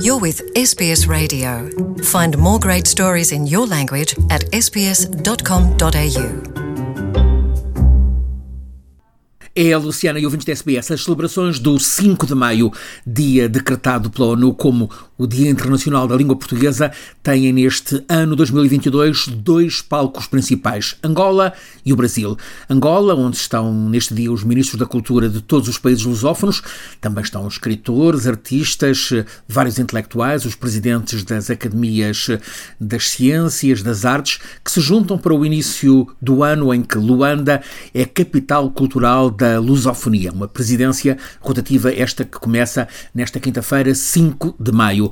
You're with SBS Radio. Find more great stories in your language at sbs.com.au. É a Luciana e ouvintes da SBS. As celebrações do 5 de maio, dia decretado pela ONU como o Dia Internacional da Língua Portuguesa, têm neste ano 2022 dois palcos principais: Angola e o Brasil. Angola, onde estão neste dia os ministros da cultura de todos os países lusófonos, também estão escritores, artistas, vários intelectuais, os presidentes das academias das ciências, das artes, que se juntam para o início do ano em que Luanda é capital cultural da lusofonia, uma presidência rotativa esta que começa nesta quinta-feira, 5 de maio.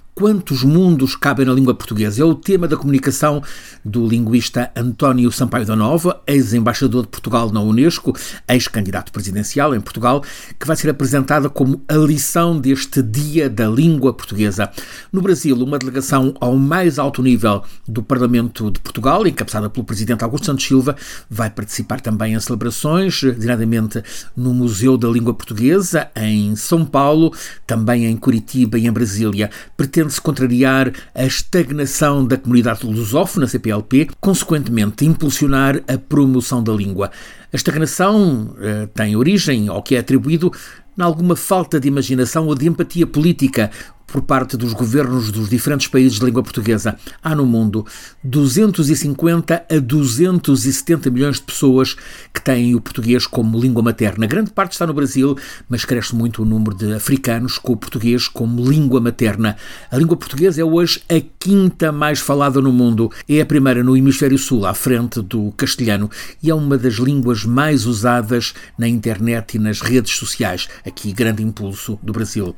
Quantos mundos cabem na língua portuguesa? É o tema da comunicação do linguista António Sampaio da Nova, ex-embaixador de Portugal na Unesco, ex-candidato presidencial em Portugal, que vai ser apresentada como a lição deste Dia da Língua Portuguesa. No Brasil, uma delegação ao mais alto nível do Parlamento de Portugal, encabeçada pelo presidente Augusto Santos Silva, vai participar também em celebrações, diretamente no Museu da Língua Portuguesa, em São Paulo, também em Curitiba e em Brasília. Pretende pretende-se contrariar a estagnação da comunidade lusófona, CPLP, consequentemente impulsionar a promoção da língua. A estagnação eh, tem origem, ao que é atribuído, em alguma falta de imaginação ou de empatia política por parte dos governos dos diferentes países de língua portuguesa. Há no mundo 250 a 270 milhões de pessoas que têm o português como língua materna. Grande parte está no Brasil, mas cresce muito o número de africanos com o português como língua materna. A língua portuguesa é hoje a quinta mais falada no mundo. É a primeira no hemisfério sul, à frente do castelhano, e é uma das línguas mais usadas na internet e nas redes sociais. Aqui, grande impulso do Brasil.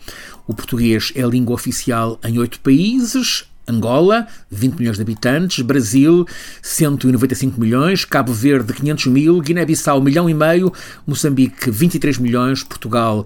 O português é a língua língua oficial em oito países, Angola, 20 milhões de habitantes, Brasil, 195 milhões, Cabo Verde, 500 mil, Guiné-Bissau, 1 milhão e meio, Moçambique, 23 milhões, Portugal,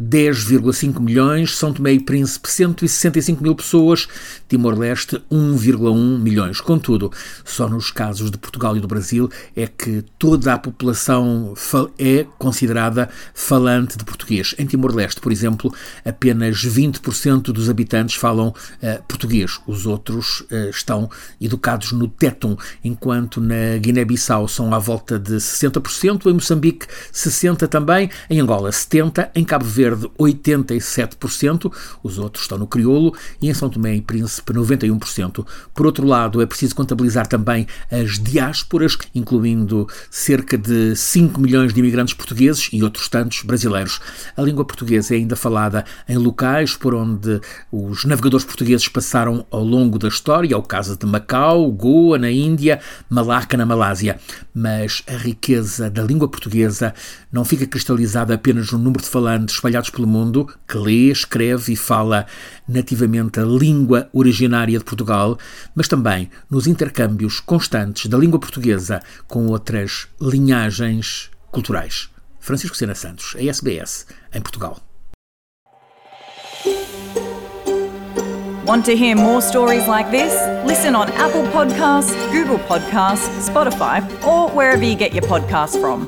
10,5 milhões, São Tomé e Príncipe 165 mil pessoas, Timor-Leste 1,1 milhões. Contudo, só nos casos de Portugal e do Brasil é que toda a população é considerada falante de português. Em Timor-Leste, por exemplo, apenas 20% dos habitantes falam uh, português. Os outros uh, estão educados no tétum, enquanto na Guiné-Bissau são à volta de 60%, em Moçambique 60% também, em Angola 70%, em Cabo Verde Verde 87%, os outros estão no crioulo, e em São Tomé e Príncipe 91%. Por outro lado, é preciso contabilizar também as diásporas, incluindo cerca de 5 milhões de imigrantes portugueses e outros tantos brasileiros. A língua portuguesa é ainda falada em locais por onde os navegadores portugueses passaram ao longo da história, ao caso de Macau, Goa, na Índia, Malaca, na Malásia. Mas a riqueza da língua portuguesa não fica cristalizada apenas no número de falantes espalhados espalhados pelo mundo, que lê, escreve e fala nativamente a língua originária de Portugal, mas também nos intercâmbios constantes da língua portuguesa com outras linhagens culturais. Francisco Sena Santos, a SBS, em Portugal. Want to hear more stories like this? Listen on Apple Podcasts, Google Podcasts, Spotify, or wherever you get your podcasts from.